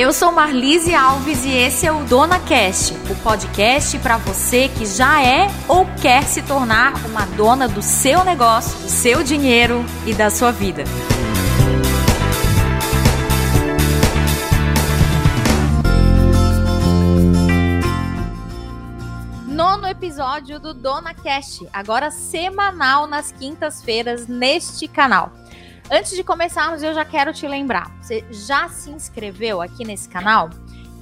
Eu sou Marlise Alves e esse é o Dona Cast, o podcast para você que já é ou quer se tornar uma dona do seu negócio, do seu dinheiro e da sua vida. Nono episódio do Dona Cast, agora semanal nas quintas-feiras neste canal. Antes de começarmos, eu já quero te lembrar: você já se inscreveu aqui nesse canal?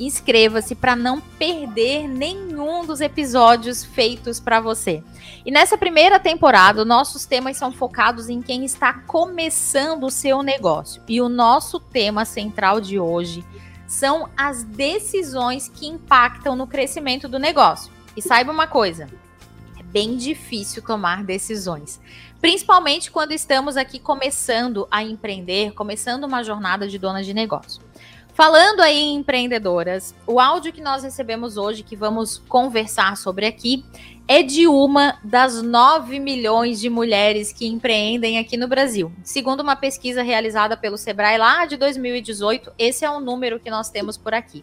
Inscreva-se para não perder nenhum dos episódios feitos para você. E nessa primeira temporada, nossos temas são focados em quem está começando o seu negócio. E o nosso tema central de hoje são as decisões que impactam no crescimento do negócio. E saiba uma coisa: é bem difícil tomar decisões principalmente quando estamos aqui começando a empreender, começando uma jornada de dona de negócio. Falando aí em empreendedoras, o áudio que nós recebemos hoje, que vamos conversar sobre aqui, é de uma das 9 milhões de mulheres que empreendem aqui no Brasil. Segundo uma pesquisa realizada pelo Sebrae lá de 2018, esse é o número que nós temos por aqui.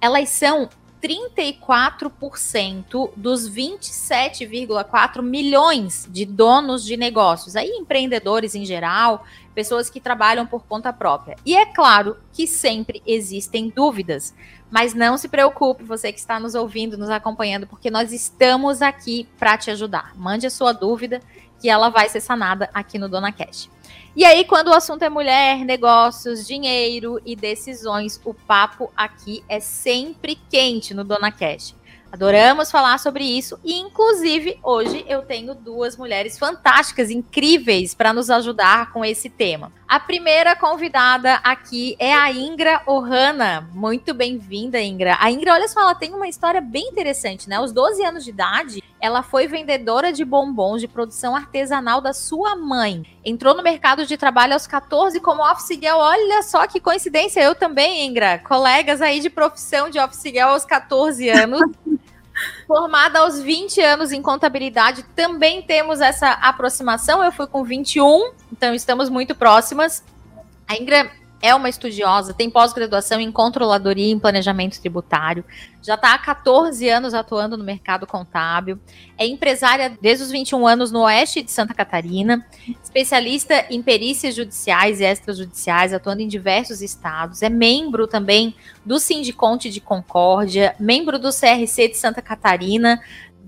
Elas são 34% dos 27,4 milhões de donos de negócios, aí empreendedores em geral, pessoas que trabalham por conta própria. E é claro que sempre existem dúvidas, mas não se preocupe, você que está nos ouvindo, nos acompanhando, porque nós estamos aqui para te ajudar. Mande a sua dúvida que ela vai ser sanada aqui no Dona Cash. E aí, quando o assunto é mulher, negócios, dinheiro e decisões, o papo aqui é sempre quente no Dona Cash. Adoramos falar sobre isso e, inclusive, hoje eu tenho duas mulheres fantásticas, incríveis, para nos ajudar com esse tema. A primeira convidada aqui é a Ingra Ohana. Muito bem-vinda, Ingra. A Ingra, olha só, ela tem uma história bem interessante, né? Aos 12 anos de idade, ela foi vendedora de bombons de produção artesanal da sua mãe. Entrou no mercado de trabalho aos 14 como office girl. Olha só que coincidência, eu também, Ingra. Colegas aí de profissão de office girl aos 14 anos. Formada aos 20 anos em contabilidade, também temos essa aproximação. Eu fui com 21, então estamos muito próximas. A Ingra é uma estudiosa, tem pós-graduação em controladoria e em planejamento tributário, já está há 14 anos atuando no mercado contábil, é empresária desde os 21 anos no oeste de Santa Catarina, especialista em perícias judiciais e extrajudiciais, atuando em diversos estados, é membro também do Sindiconte de Concórdia, membro do CRC de Santa Catarina,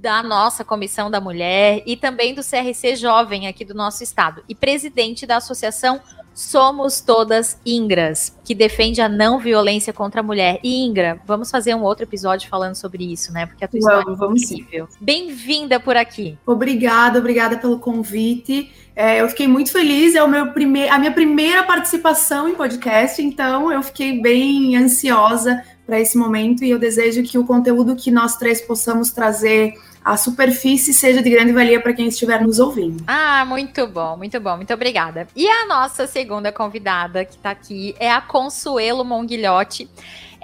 da nossa Comissão da Mulher e também do CRC Jovem aqui do nosso estado. E presidente da Associação Somos Todas Ingras, que defende a não violência contra a mulher. E Ingra, vamos fazer um outro episódio falando sobre isso, né? Porque a tua história vamos, é incrível. Bem-vinda por aqui. Obrigada, obrigada pelo convite. É, eu fiquei muito feliz, é o meu primeir, a minha primeira participação em podcast, então eu fiquei bem ansiosa para esse momento e eu desejo que o conteúdo que nós três possamos trazer a superfície seja de grande valia para quem estiver nos ouvindo. Ah, muito bom, muito bom, muito obrigada. E a nossa segunda convidada que está aqui é a Consuelo Monguilhote.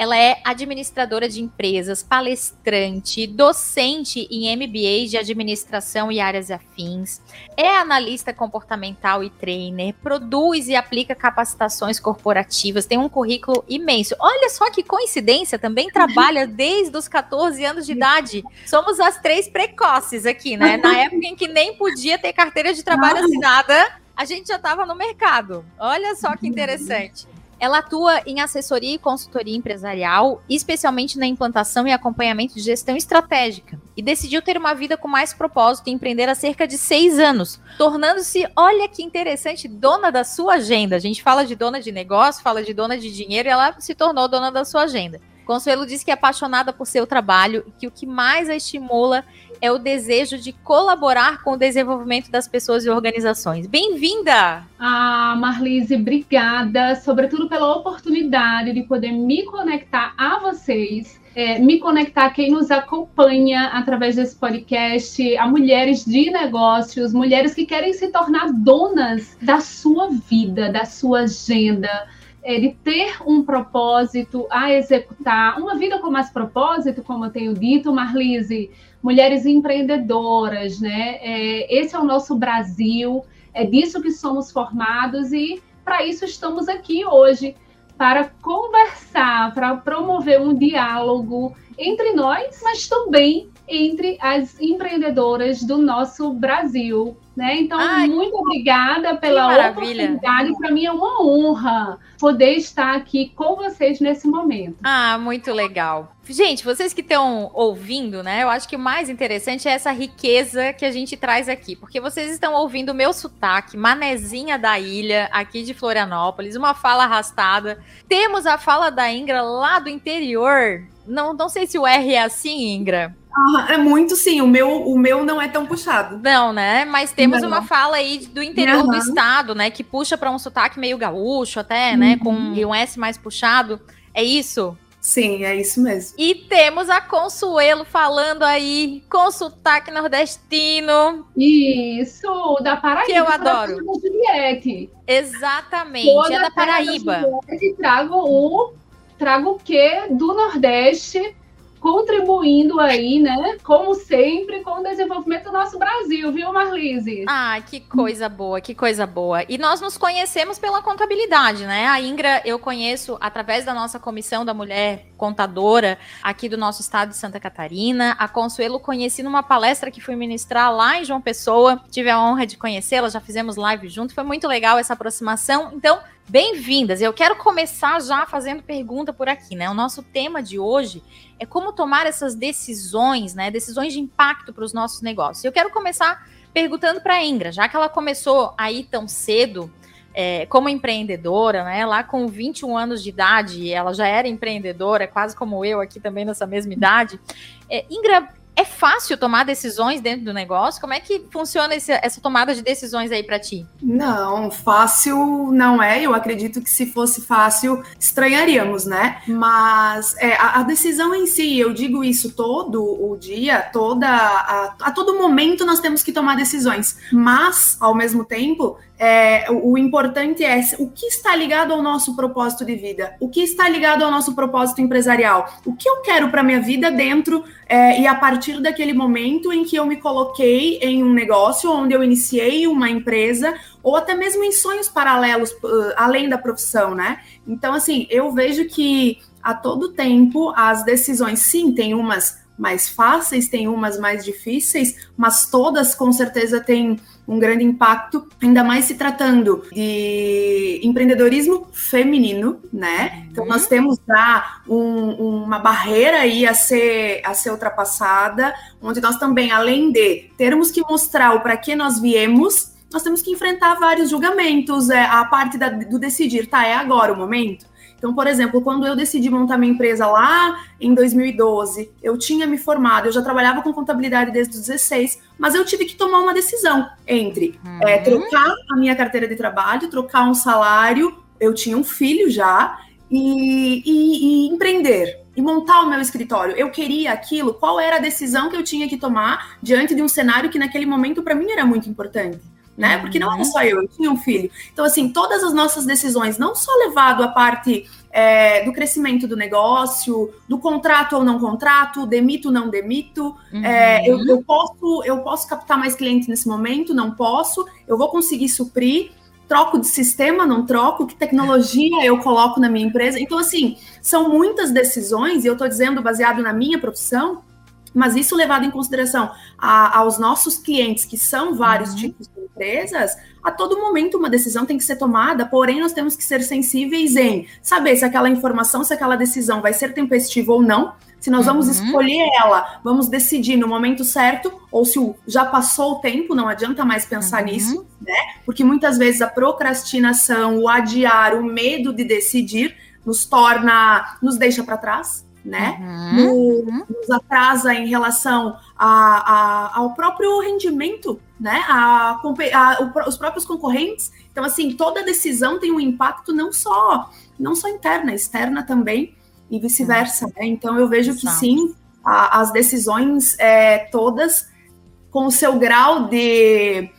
Ela é administradora de empresas, palestrante, docente em MBA de administração e áreas afins, é analista comportamental e trainer, produz e aplica capacitações corporativas, tem um currículo imenso. Olha só que coincidência, também trabalha desde os 14 anos de idade. Somos as três precoces aqui, né? Na época em que nem podia ter carteira de trabalho assinada, a gente já estava no mercado. Olha só que interessante. Ela atua em assessoria e consultoria empresarial, especialmente na implantação e acompanhamento de gestão estratégica, e decidiu ter uma vida com mais propósito e empreender há cerca de seis anos, tornando-se, olha que interessante, dona da sua agenda. A gente fala de dona de negócio, fala de dona de dinheiro, e ela se tornou dona da sua agenda. Consuelo diz que é apaixonada por seu trabalho e que o que mais a estimula é o desejo de colaborar com o desenvolvimento das pessoas e organizações. Bem-vinda! Ah, Marlise, obrigada, sobretudo pela oportunidade de poder me conectar a vocês. É, me conectar a quem nos acompanha através desse podcast, a mulheres de negócios, mulheres que querem se tornar donas da sua vida, da sua agenda, de ter um propósito a executar, uma vida com mais propósito, como eu tenho dito, Marlise, mulheres empreendedoras, né? É, esse é o nosso Brasil, é disso que somos formados e para isso estamos aqui hoje para conversar, para promover um diálogo entre nós, mas também entre as empreendedoras do nosso Brasil. Né? Então, Ai, muito obrigada pela oportunidade. Para mim é uma honra poder estar aqui com vocês nesse momento. Ah, muito legal. Gente, vocês que estão ouvindo, né? Eu acho que o mais interessante é essa riqueza que a gente traz aqui, porque vocês estão ouvindo o meu sotaque, manezinha da ilha, aqui de Florianópolis, uma fala arrastada. Temos a fala da Ingra lá do interior. Não, não sei se o R é assim, Ingra. Ah, é muito sim, o meu, o meu não é tão puxado. Não, né? Mas temos não. uma fala aí do interior uhum. do estado, né? Que puxa para um sotaque meio gaúcho até, né? Com uhum. um S mais puxado. É isso? Sim, é isso mesmo. E temos a Consuelo falando aí com sotaque nordestino. Isso, da Paraíba. Que eu adoro. Da Juliette. Exatamente, Toda é da Paraíba. Da trago o trago o quê do Nordeste contribuindo aí, né, como sempre, com o desenvolvimento do nosso Brasil, viu, Marlise? Ah, que coisa boa, que coisa boa. E nós nos conhecemos pela contabilidade, né? A Ingra eu conheço através da nossa comissão da mulher contadora aqui do nosso estado de Santa Catarina. A Consuelo conheci numa palestra que fui ministrar lá em João Pessoa. Tive a honra de conhecê-la, já fizemos live junto. Foi muito legal essa aproximação. Então, Bem-vindas! Eu quero começar já fazendo pergunta por aqui, né? O nosso tema de hoje é como tomar essas decisões, né? Decisões de impacto para os nossos negócios. Eu quero começar perguntando para a Ingra, já que ela começou aí tão cedo é, como empreendedora, né? Lá com 21 anos de idade, ela já era empreendedora, quase como eu aqui também nessa mesma idade. É, Ingra, é fácil tomar decisões dentro do negócio? Como é que funciona esse, essa tomada de decisões aí para ti? Não, fácil não é. Eu acredito que se fosse fácil, estranharíamos, né? Mas é, a, a, decisão em si, eu digo isso todo o dia, toda a, a todo momento nós temos que tomar decisões. Mas, ao mesmo tempo, é, o, importante é o que está ligado ao nosso propósito de vida, o que está ligado ao nosso propósito empresarial, o que eu quero para minha vida dentro é, e a partir daquele momento em que eu me coloquei em um negócio, onde eu iniciei uma empresa, ou até mesmo em sonhos paralelos uh, além da profissão, né? Então, assim, eu vejo que a todo tempo as decisões, sim, tem umas mais fáceis, tem umas mais difíceis, mas todas com certeza têm um grande impacto, ainda mais se tratando de empreendedorismo feminino, né? Então nós uhum. temos já um, uma barreira aí a ser, a ser ultrapassada, onde nós também, além de termos que mostrar o para que nós viemos, nós temos que enfrentar vários julgamentos, é, a parte da, do decidir, tá, é agora o momento? Então, por exemplo, quando eu decidi montar minha empresa lá em 2012, eu tinha me formado, eu já trabalhava com contabilidade desde os 16, mas eu tive que tomar uma decisão entre uhum. é, trocar a minha carteira de trabalho, trocar um salário, eu tinha um filho já, e, e, e empreender e montar o meu escritório. Eu queria aquilo, qual era a decisão que eu tinha que tomar diante de um cenário que naquele momento para mim era muito importante né? Porque não era só eu, eu tinha um filho. Então, assim, todas as nossas decisões, não só levado à parte é, do crescimento do negócio, do contrato ou não contrato, demito ou não demito, uhum. é, eu, eu, posso, eu posso captar mais clientes nesse momento, não posso, eu vou conseguir suprir, troco de sistema, não troco, que tecnologia eu coloco na minha empresa. Então, assim, são muitas decisões, e eu estou dizendo baseado na minha profissão, mas isso levado em consideração a, aos nossos clientes, que são vários uhum. tipos de empresas, a todo momento uma decisão tem que ser tomada, porém nós temos que ser sensíveis em saber se aquela informação, se aquela decisão vai ser tempestiva ou não, se nós vamos uhum. escolher ela, vamos decidir no momento certo, ou se já passou o tempo, não adianta mais pensar uhum. nisso, né? Porque muitas vezes a procrastinação, o adiar, o medo de decidir nos torna, nos deixa para trás, né? Uhum. No, nos atrasa em relação a, a, ao próprio rendimento, né? A, a, os próprios concorrentes. Então, assim, toda decisão tem um impacto não só, não só interna, externa também, e vice-versa. Né? Então, eu vejo Exato. que sim, as decisões é, todas com o seu grau de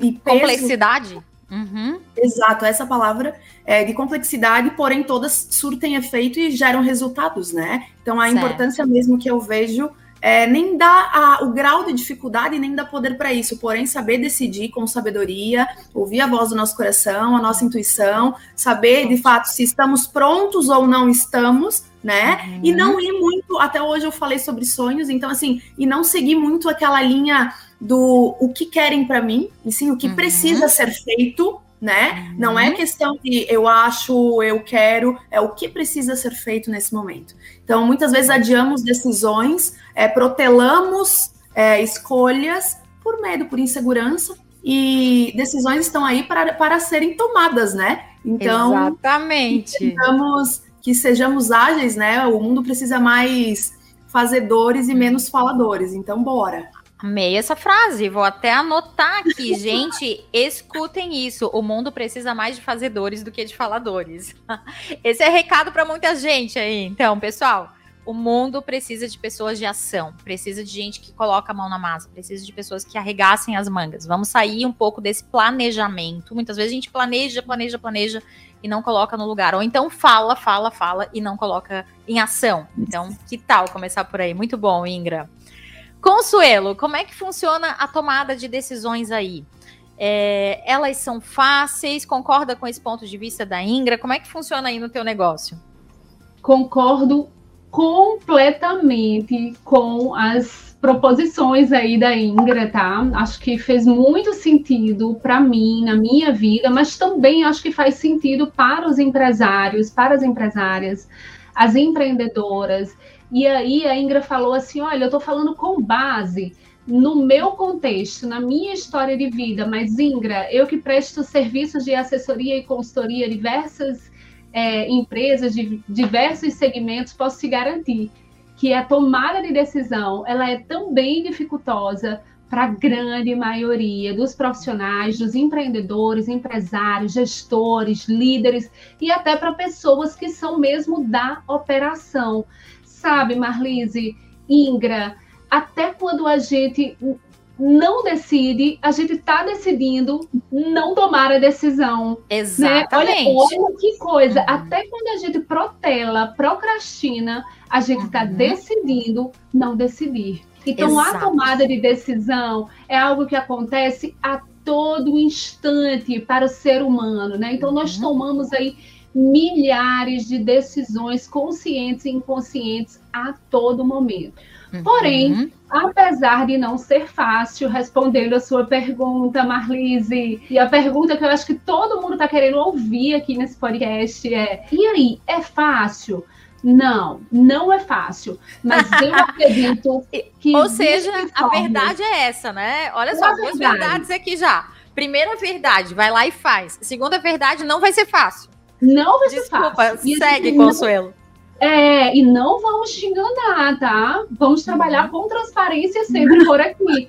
e peso, complexidade Uhum. Exato, essa palavra é de complexidade, porém todas surtem efeito e geram resultados, né? Então a certo. importância mesmo que eu vejo é, nem dá a, o grau de dificuldade, nem dá poder para isso. Porém, saber decidir com sabedoria, ouvir a voz do nosso coração, a nossa intuição, saber de fato se estamos prontos ou não estamos, né? Uhum. E não ir muito. Até hoje eu falei sobre sonhos, então, assim, e não seguir muito aquela linha do o que querem para mim, e sim o que uhum. precisa ser feito né? Uhum. Não é questão de eu acho, eu quero, é o que precisa ser feito nesse momento. Então, muitas vezes adiamos decisões, é, protelamos é, escolhas por medo, por insegurança, e decisões estão aí para, para serem tomadas, né? Então, exatamente. Tentamos que sejamos ágeis, né? O mundo precisa mais fazedores e menos faladores. Então, bora. Amei essa frase, vou até anotar aqui. Gente, escutem isso. O mundo precisa mais de fazedores do que de faladores. Esse é recado para muita gente aí. Então, pessoal, o mundo precisa de pessoas de ação, precisa de gente que coloca a mão na massa, precisa de pessoas que arregassem as mangas. Vamos sair um pouco desse planejamento. Muitas vezes a gente planeja, planeja, planeja e não coloca no lugar. Ou então fala, fala, fala e não coloca em ação. Então, que tal começar por aí? Muito bom, Ingra. Consuelo, como é que funciona a tomada de decisões aí? É, elas são fáceis? Concorda com esse ponto de vista da Ingra? Como é que funciona aí no teu negócio? Concordo completamente com as proposições aí da Ingra, tá? Acho que fez muito sentido para mim, na minha vida, mas também acho que faz sentido para os empresários, para as empresárias, as empreendedoras e aí a Ingra falou assim: olha, eu estou falando com base no meu contexto, na minha história de vida, mas Ingra, eu que presto serviços de assessoria e consultoria a diversas é, empresas de diversos segmentos, posso te garantir que a tomada de decisão ela é também dificultosa para a grande maioria dos profissionais, dos empreendedores, empresários, gestores, líderes e até para pessoas que são mesmo da operação sabe, Marlise, Ingra, até quando a gente não decide, a gente está decidindo não tomar a decisão. Exatamente. Né? Olha, olha que coisa. Uhum. Até quando a gente protela, procrastina, a gente está uhum. decidindo não decidir. Então, Exato. a tomada de decisão é algo que acontece a todo instante para o ser humano, né? Então, nós uhum. tomamos aí milhares de decisões conscientes e inconscientes a todo momento. Uhum. Porém, apesar de não ser fácil, respondendo a sua pergunta, Marlise, e a pergunta que eu acho que todo mundo está querendo ouvir aqui nesse podcast é: e aí, é fácil? Não, não é fácil. Mas eu acredito que. Ou seja, a verdade é essa, né? Olha só, duas verdades aqui já. Primeira verdade, vai lá e faz. Segunda verdade, não vai ser fácil. Não vai Desculpa, ser fácil. Desculpa, segue, não, Consuelo. É, e não vamos te enganar, tá? Vamos trabalhar com transparência sempre por aqui.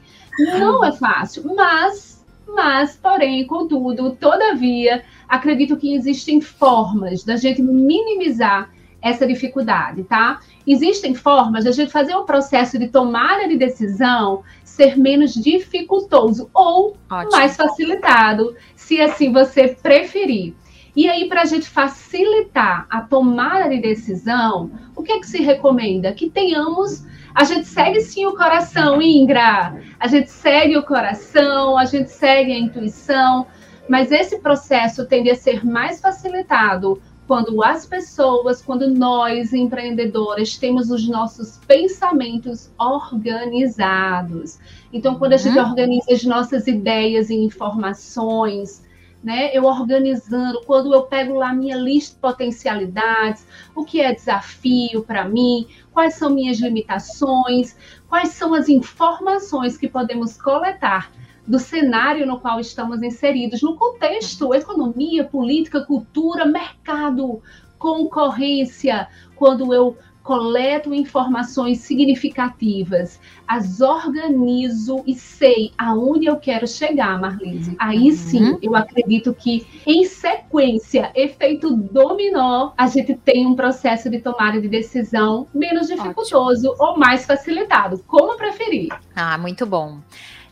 Não é fácil, mas, mas, porém, contudo, todavia, acredito que existem formas da gente minimizar essa dificuldade, tá? Existem formas da gente fazer o processo de tomada de decisão ser menos dificultoso ou Ótimo. mais facilitado, se assim você preferir. E aí, para a gente facilitar a tomada de decisão, o que é que se recomenda? Que tenhamos. A gente segue sim o coração, Ingra. A gente segue o coração, a gente segue a intuição, mas esse processo tende a ser mais facilitado quando as pessoas, quando nós, empreendedores, temos os nossos pensamentos organizados. Então, quando a gente uhum. organiza as nossas ideias e informações, né? Eu organizando, quando eu pego lá minha lista de potencialidades, o que é desafio para mim, quais são minhas limitações, quais são as informações que podemos coletar do cenário no qual estamos inseridos, no contexto economia, política, cultura, mercado, concorrência, quando eu coleto informações significativas, as organizo e sei aonde eu quero chegar, Marlise. Aí uhum. sim, eu acredito que em sequência, efeito dominó, a gente tem um processo de tomada de decisão menos dificultoso Ótimo. ou mais facilitado, como preferir. Ah, muito bom.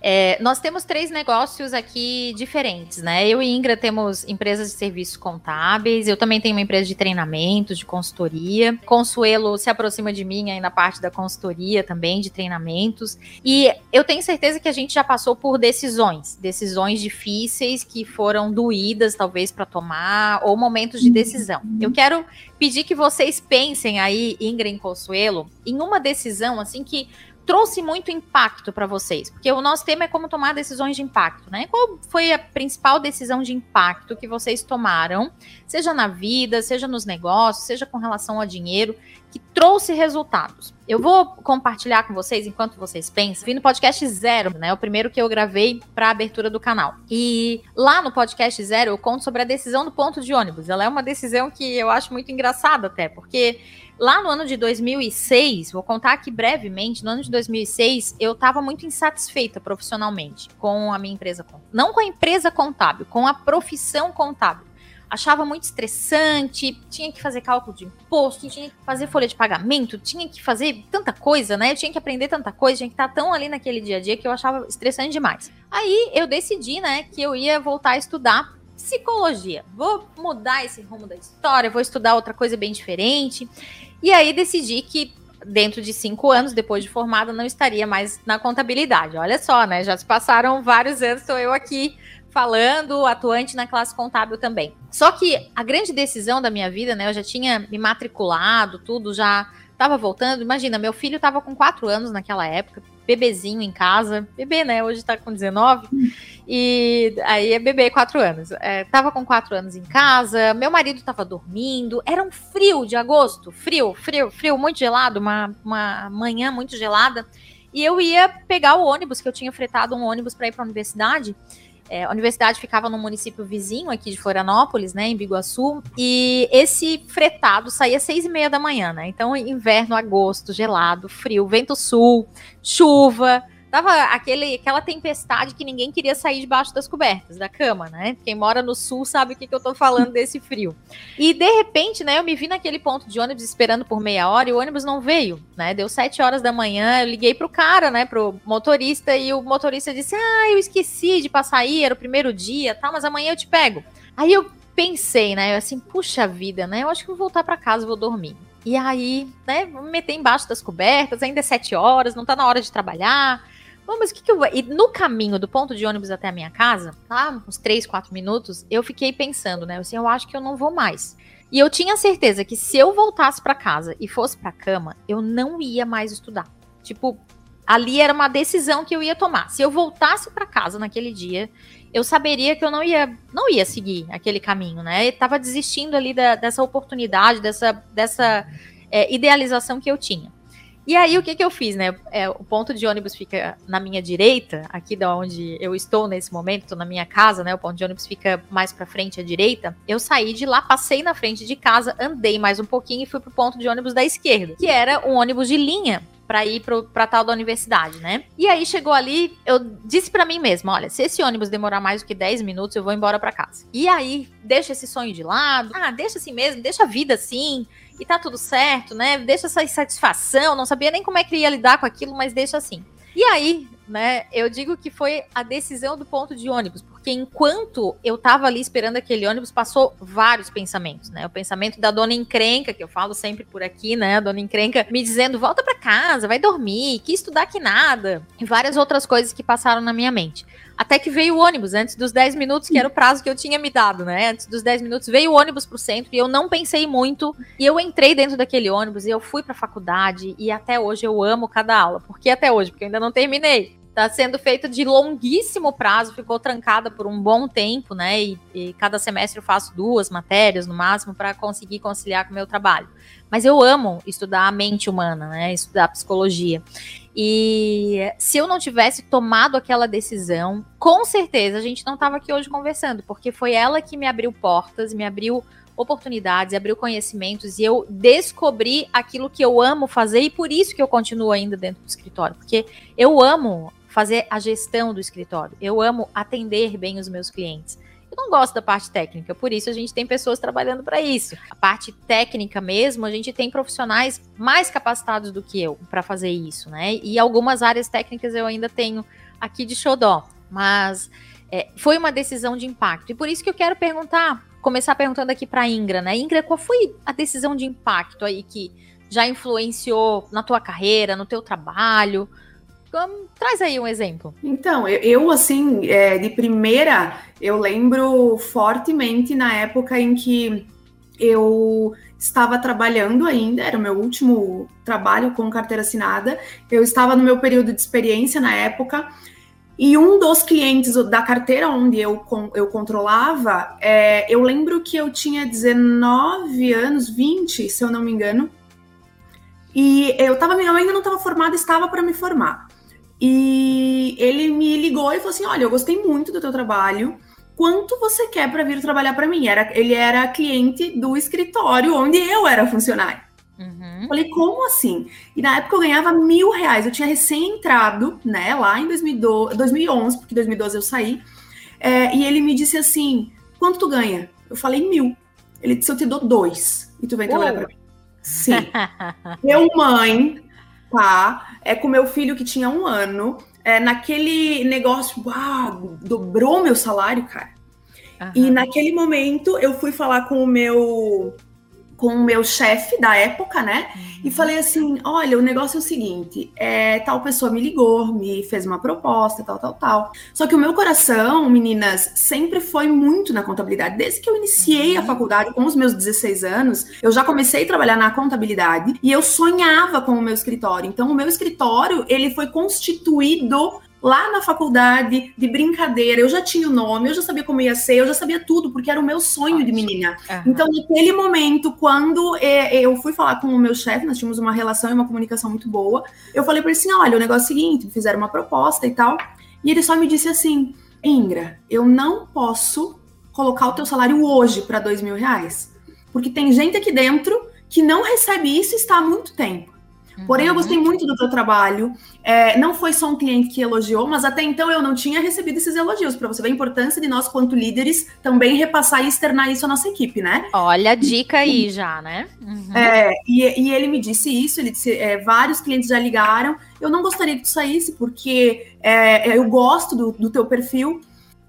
É, nós temos três negócios aqui diferentes, né? Eu e Ingra temos empresas de serviços contábeis, eu também tenho uma empresa de treinamento, de consultoria. Consuelo se aproxima de mim aí na parte da consultoria também, de treinamentos. E eu tenho certeza que a gente já passou por decisões, decisões difíceis que foram doídas, talvez, para tomar, ou momentos de decisão. Eu quero pedir que vocês pensem aí, Ingra e Consuelo, em uma decisão assim que trouxe muito impacto para vocês? Porque o nosso tema é como tomar decisões de impacto, né? Qual foi a principal decisão de impacto que vocês tomaram, seja na vida, seja nos negócios, seja com relação ao dinheiro, que trouxe resultados? Eu vou compartilhar com vocês enquanto vocês pensam. Vim no podcast zero, né? O primeiro que eu gravei para abertura do canal. E lá no podcast zero eu conto sobre a decisão do ponto de ônibus. Ela é uma decisão que eu acho muito engraçada até, porque Lá no ano de 2006, vou contar aqui brevemente, no ano de 2006, eu estava muito insatisfeita profissionalmente com a minha empresa, não com a empresa contábil, com a profissão contábil. Achava muito estressante, tinha que fazer cálculo de imposto, tinha que fazer folha de pagamento, tinha que fazer tanta coisa, né? Eu tinha que aprender tanta coisa, tinha que estar tão ali naquele dia a dia que eu achava estressante demais. Aí eu decidi, né, que eu ia voltar a estudar psicologia. Vou mudar esse rumo da história, vou estudar outra coisa bem diferente. E aí decidi que dentro de cinco anos, depois de formada, não estaria mais na contabilidade. Olha só, né? Já se passaram vários anos, estou eu aqui falando, atuante na classe contábil também. Só que a grande decisão da minha vida, né? Eu já tinha me matriculado, tudo, já estava voltando. Imagina, meu filho estava com quatro anos naquela época, bebezinho em casa. Bebê, né? Hoje tá com 19. E aí é bebê, quatro anos. É, tava com quatro anos em casa, meu marido tava dormindo. Era um frio de agosto. Frio, frio, frio, muito gelado. Uma, uma manhã muito gelada. E eu ia pegar o ônibus, que eu tinha fretado um ônibus para ir para a universidade. É, a universidade ficava no município vizinho aqui de Florianópolis, né, em Biguaçu, e esse fretado saía às seis e meia da manhã, né? Então, inverno, agosto, gelado, frio, vento sul, chuva, Tava aquele, aquela tempestade que ninguém queria sair debaixo das cobertas da cama, né? Quem mora no sul sabe o que, que eu tô falando desse frio. E de repente, né, eu me vi naquele ponto de ônibus esperando por meia hora e o ônibus não veio, né? Deu sete horas da manhã, eu liguei pro cara, né, pro motorista e o motorista disse: "Ah, eu esqueci de passar aí, era o primeiro dia, tá, mas amanhã eu te pego". Aí eu pensei, né, eu assim, puxa vida, né? Eu acho que vou voltar para casa, vou dormir. E aí, né, vou me meter embaixo das cobertas, ainda é sete horas, não tá na hora de trabalhar. Bom, mas o que, que eu vou. E no caminho do ponto de ônibus até a minha casa, tá? Uns 3, 4 minutos, eu fiquei pensando, né? Assim, eu acho que eu não vou mais. E eu tinha certeza que se eu voltasse para casa e fosse para cama, eu não ia mais estudar. Tipo, ali era uma decisão que eu ia tomar. Se eu voltasse para casa naquele dia, eu saberia que eu não ia, não ia seguir aquele caminho, né? Eu tava desistindo ali da, dessa oportunidade, dessa, dessa é, idealização que eu tinha. E aí, o que, que eu fiz, né? É, o ponto de ônibus fica na minha direita, aqui da onde eu estou nesse momento, estou na minha casa, né? O ponto de ônibus fica mais para frente à direita. Eu saí de lá, passei na frente de casa, andei mais um pouquinho e fui pro ponto de ônibus da esquerda, que era um ônibus de linha para ir pro, pra tal da universidade, né? E aí chegou ali, eu disse para mim mesma, olha, se esse ônibus demorar mais do que 10 minutos, eu vou embora para casa. E aí, deixa esse sonho de lado. Ah, deixa assim mesmo, deixa a vida assim e tá tudo certo, né? Deixa essa insatisfação, não sabia nem como é que ia lidar com aquilo, mas deixa assim. E aí, né, eu digo que foi a decisão do ponto de ônibus, porque enquanto eu tava ali esperando aquele ônibus, passou vários pensamentos, né? O pensamento da dona encrenca, que eu falo sempre por aqui, né? A dona encrenca me dizendo: volta para casa, vai dormir, que estudar que nada. E várias outras coisas que passaram na minha mente. Até que veio o ônibus, antes dos 10 minutos, que era o prazo que eu tinha me dado, né? Antes dos 10 minutos, veio o ônibus pro centro e eu não pensei muito. E eu entrei dentro daquele ônibus e eu fui pra faculdade e até hoje eu amo cada aula. Por que até hoje? Porque eu ainda não terminei. Tá sendo feito de longuíssimo prazo, ficou trancada por um bom tempo, né? E, e cada semestre eu faço duas matérias no máximo para conseguir conciliar com o meu trabalho. Mas eu amo estudar a mente humana, né? Estudar psicologia. E se eu não tivesse tomado aquela decisão, com certeza a gente não estava aqui hoje conversando, porque foi ela que me abriu portas, me abriu oportunidades, abriu conhecimentos e eu descobri aquilo que eu amo fazer e por isso que eu continuo ainda dentro do escritório, porque eu amo fazer a gestão do escritório, eu amo atender bem os meus clientes. Eu não gosto da parte técnica, por isso a gente tem pessoas trabalhando para isso. A parte técnica mesmo, a gente tem profissionais mais capacitados do que eu para fazer isso, né? E algumas áreas técnicas eu ainda tenho aqui de Xodó, mas é, foi uma decisão de impacto. E por isso que eu quero perguntar, começar perguntando aqui para Ingra, né? Ingra, qual foi a decisão de impacto aí que já influenciou na tua carreira, no teu trabalho? Traz aí um exemplo. Então, eu, assim, é, de primeira, eu lembro fortemente na época em que eu estava trabalhando ainda, era o meu último trabalho com carteira assinada. Eu estava no meu período de experiência na época. E um dos clientes da carteira onde eu, eu controlava, é, eu lembro que eu tinha 19 anos, 20, se eu não me engano. E eu, tava, eu ainda não estava formada, estava para me formar. E ele me ligou e falou assim: Olha, eu gostei muito do teu trabalho. Quanto você quer para vir trabalhar para mim? Era, ele era cliente do escritório onde eu era funcionário. Uhum. Falei, como assim? E na época eu ganhava mil reais. Eu tinha recém entrado, né, lá em 2012, 2011, porque em 2012 eu saí. É, e ele me disse assim: quanto tu ganha? Eu falei mil. Ele disse: eu te dou dois. E tu vem trabalhar para mim. Sim. Meu mãe, tá? É com meu filho que tinha um ano. É, naquele negócio, uau, dobrou meu salário, cara. Uhum. E naquele momento eu fui falar com o meu com o meu chefe da época, né? Uhum. E falei assim: olha, o negócio é o seguinte: é, tal pessoa me ligou, me fez uma proposta, tal, tal, tal. Só que o meu coração, meninas, sempre foi muito na contabilidade. Desde que eu iniciei uhum. a faculdade com os meus 16 anos, eu já comecei a trabalhar na contabilidade e eu sonhava com o meu escritório. Então, o meu escritório ele foi constituído lá na faculdade, de brincadeira, eu já tinha o nome, eu já sabia como ia ser, eu já sabia tudo, porque era o meu sonho de menina. Uhum. Então, naquele momento, quando é, eu fui falar com o meu chefe, nós tínhamos uma relação e uma comunicação muito boa, eu falei para ele assim: olha, o negócio é o seguinte, fizeram uma proposta e tal, e ele só me disse assim: Ingra, eu não posso colocar o teu salário hoje para dois mil reais, porque tem gente aqui dentro que não recebe isso e está há muito tempo. Porém, eu uhum. gostei muito do teu trabalho. É, não foi só um cliente que elogiou, mas até então eu não tinha recebido esses elogios. Para você ver a importância de nós, quanto líderes, também repassar e externar isso à nossa equipe, né? Olha a dica aí já, né? Uhum. É, e, e, ele me disse isso. Ele disse: é, vários clientes já ligaram. Eu não gostaria que tu saísse, porque é, eu gosto do, do teu perfil.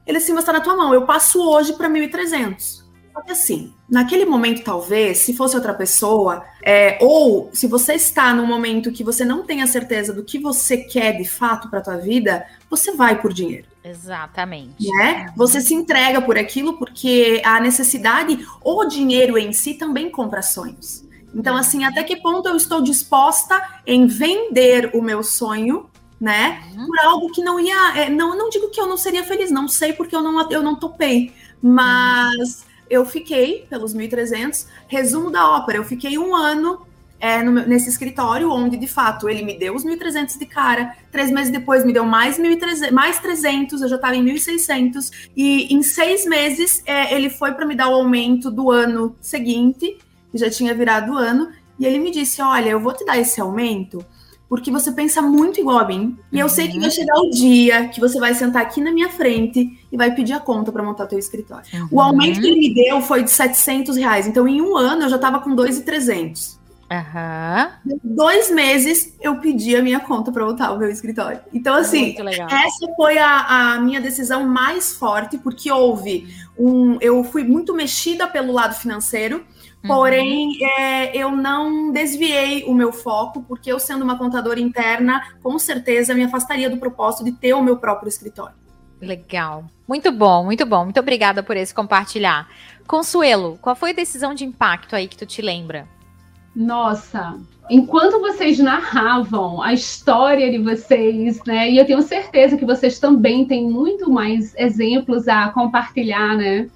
Ele assim, mas está na tua mão. Eu passo hoje para 1.300. Só que assim, naquele momento, talvez, se fosse outra pessoa, é, ou se você está num momento que você não tem a certeza do que você quer de fato para tua vida, você vai por dinheiro. Exatamente. Né? Você se entrega por aquilo porque a necessidade, o dinheiro em si também compra sonhos. Então, assim, até que ponto eu estou disposta em vender o meu sonho né? Uhum. Por algo que não ia. É, não, não digo que eu não seria feliz, não sei porque eu não, eu não topei. Mas eu fiquei pelos 1.300. Resumo da ópera, eu fiquei um ano é, no, nesse escritório, onde de fato ele me deu os 1.300 de cara. Três meses depois me deu mais 1.300, mais 300, eu já estava em 1.600. E em seis meses é, ele foi para me dar o aumento do ano seguinte, que já tinha virado o ano. E ele me disse: Olha, eu vou te dar esse aumento porque você pensa muito igual a mim. E eu sei que vai uhum. chegar o dia que você vai sentar aqui na minha frente e vai pedir a conta para montar teu escritório. Uhum. O aumento que ele me deu foi de 700 reais. Então, em um ano, eu já estava com 2,300. Uhum. Dois meses eu pedi a minha conta para montar o meu escritório. Então, assim, essa foi a, a, minha decisão mais forte, porque houve um. Eu fui muito mexida pelo lado financeiro, Porém, uhum. é, eu não desviei o meu foco, porque eu, sendo uma contadora interna, com certeza me afastaria do propósito de ter o meu próprio escritório. Legal. Muito bom, muito bom. Muito obrigada por esse compartilhar. Consuelo, qual foi a decisão de impacto aí que tu te lembra? Nossa, enquanto vocês narravam a história de vocês, né? E eu tenho certeza que vocês também têm muito mais exemplos a compartilhar, né?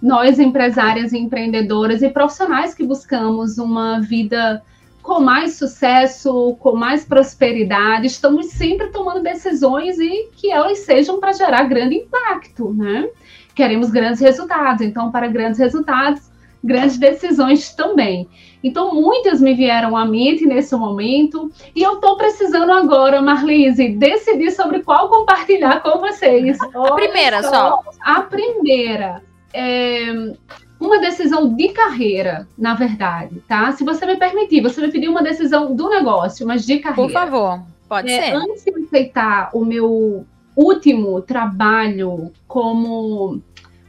Nós empresárias e empreendedoras e profissionais que buscamos uma vida com mais sucesso, com mais prosperidade, estamos sempre tomando decisões e que elas sejam para gerar grande impacto, né? Queremos grandes resultados, então para grandes resultados, grandes decisões também. Então muitas me vieram à mente nesse momento e eu estou precisando agora, Marlise, decidir sobre qual compartilhar com vocês. a primeira só, só. A primeira é, uma decisão de carreira, na verdade, tá? Se você me permitir, você me pediu uma decisão do negócio, mas de carreira. Por favor, pode é, ser. Antes de aceitar o meu último trabalho como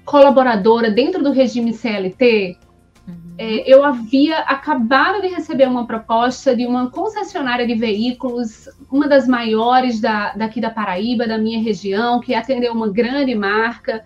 colaboradora dentro do regime CLT, uhum. é, eu havia acabado de receber uma proposta de uma concessionária de veículos, uma das maiores da, daqui da Paraíba, da minha região, que atendeu uma grande marca.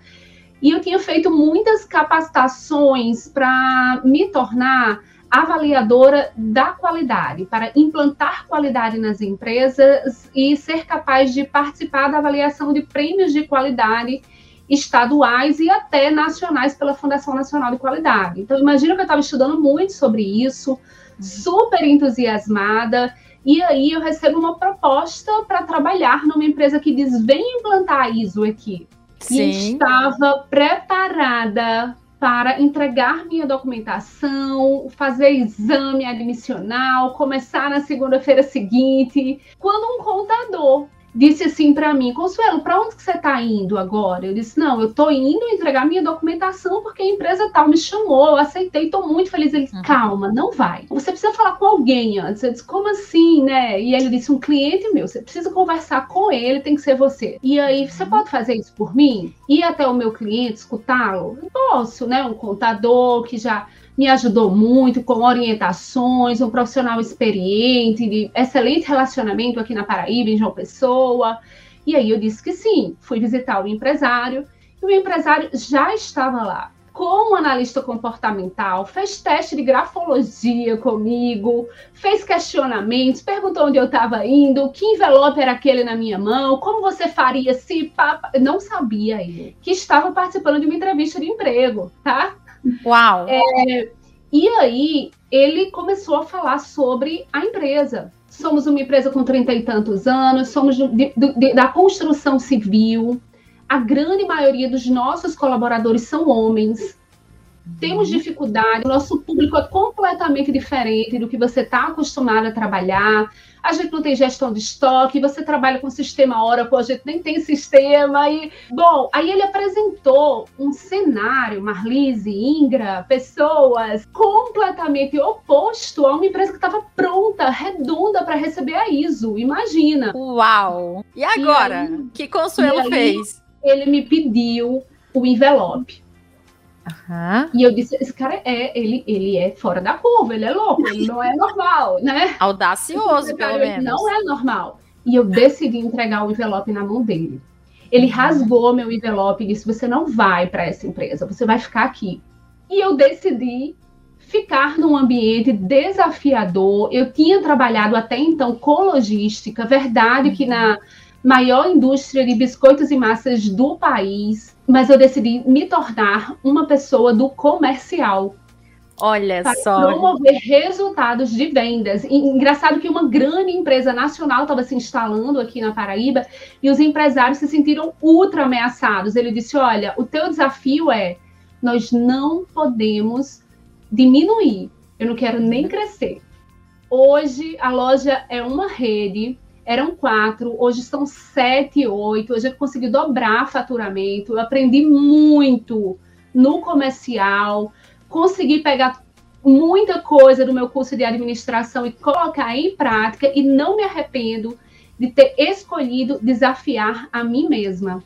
E eu tinha feito muitas capacitações para me tornar avaliadora da qualidade, para implantar qualidade nas empresas e ser capaz de participar da avaliação de prêmios de qualidade estaduais e até nacionais pela Fundação Nacional de Qualidade. Então, imagina que eu estava estudando muito sobre isso, super entusiasmada, e aí eu recebo uma proposta para trabalhar numa empresa que diz: vem implantar a ISO aqui. Sim. E estava preparada para entregar minha documentação, fazer exame admissional, começar na segunda-feira seguinte, quando um contador disse assim para mim, Consuelo, para onde que você está indo agora? Eu disse, não, eu estou indo entregar minha documentação porque a empresa tal me chamou, eu aceitei, estou muito feliz. Ele, uhum. calma, não vai. Você precisa falar com alguém antes. Eu disse, como assim, né? E ele disse, um cliente meu, você precisa conversar com ele, tem que ser você. E aí, você pode fazer isso por mim? Ir até o meu cliente, escutá-lo? Posso, né? Um contador que já me ajudou muito com orientações, um profissional experiente, de excelente relacionamento aqui na Paraíba, em João Pessoa. E aí eu disse que sim, fui visitar o empresário, e o empresário já estava lá. Como analista comportamental, fez teste de grafologia comigo, fez questionamentos, perguntou onde eu estava indo, que envelope era aquele na minha mão, como você faria se. Não sabia ele que estava participando de uma entrevista de emprego, tá? Uau! É, e aí ele começou a falar sobre a empresa. Somos uma empresa com trinta e tantos anos, somos de, de, da construção civil. A grande maioria dos nossos colaboradores são homens. Temos dificuldade, nosso público é completamente diferente do que você está acostumado a trabalhar a gente não tem gestão de estoque, você trabalha com sistema Oracle, a gente nem tem sistema. E, bom, aí ele apresentou um cenário, Marlise, Ingra, pessoas completamente oposto a uma empresa que estava pronta, redonda para receber a ISO. Imagina. Uau! E agora? E aí, que Consuelo fez? Ele me pediu o envelope. Uhum. E eu disse, esse cara é, ele, ele é fora da curva, ele é louco, ele não é normal, né? Audacioso, pelo menos. Não é normal. E eu decidi entregar o envelope na mão dele. Ele uhum. rasgou meu envelope e disse: Você não vai para essa empresa, você vai ficar aqui. E eu decidi ficar num ambiente desafiador. Eu tinha trabalhado até então com logística, verdade que na maior indústria de biscoitos e massas do país, mas eu decidi me tornar uma pessoa do comercial. Olha para só. promover resultados de vendas. E, engraçado que uma grande empresa nacional estava se instalando aqui na Paraíba e os empresários se sentiram ultra ameaçados. Ele disse: Olha, o teu desafio é nós não podemos diminuir. Eu não quero nem crescer. Hoje a loja é uma rede eram quatro, hoje são sete, oito. Hoje eu consegui dobrar faturamento. Eu aprendi muito no comercial, consegui pegar muita coisa do meu curso de administração e colocar em prática, e não me arrependo de ter escolhido desafiar a mim mesma.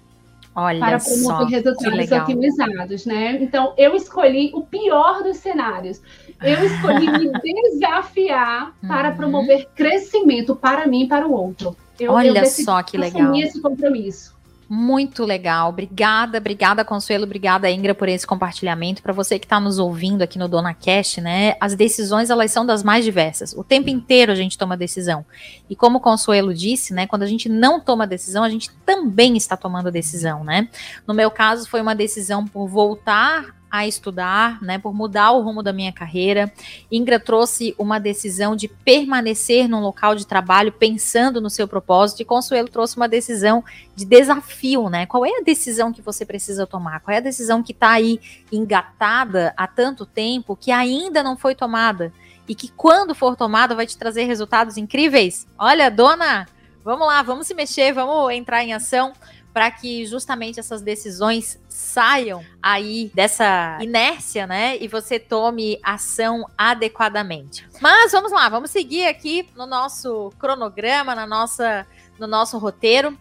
Olha para promover resultados otimizados, né? Então, eu escolhi o pior dos cenários. Eu escolhi me desafiar para uhum. promover crescimento para mim e para o outro. Eu, Olha eu só que legal. esse compromisso. Muito legal. Obrigada, obrigada, Consuelo, obrigada, Ingra, por esse compartilhamento. Para você que está nos ouvindo aqui no Dona Cash, né? As decisões, elas são das mais diversas. O tempo inteiro a gente toma decisão. E como o Consuelo disse, né? Quando a gente não toma decisão, a gente também está tomando decisão, né? No meu caso, foi uma decisão por voltar a estudar, né, por mudar o rumo da minha carreira. Ingra trouxe uma decisão de permanecer num local de trabalho pensando no seu propósito e Consuelo trouxe uma decisão de desafio, né? Qual é a decisão que você precisa tomar? Qual é a decisão que está aí engatada há tanto tempo que ainda não foi tomada e que quando for tomada vai te trazer resultados incríveis? Olha, dona, vamos lá, vamos se mexer, vamos entrar em ação para que justamente essas decisões saiam aí dessa inércia, né? E você tome ação adequadamente. Mas vamos lá, vamos seguir aqui no nosso cronograma, na nossa, no nosso roteiro.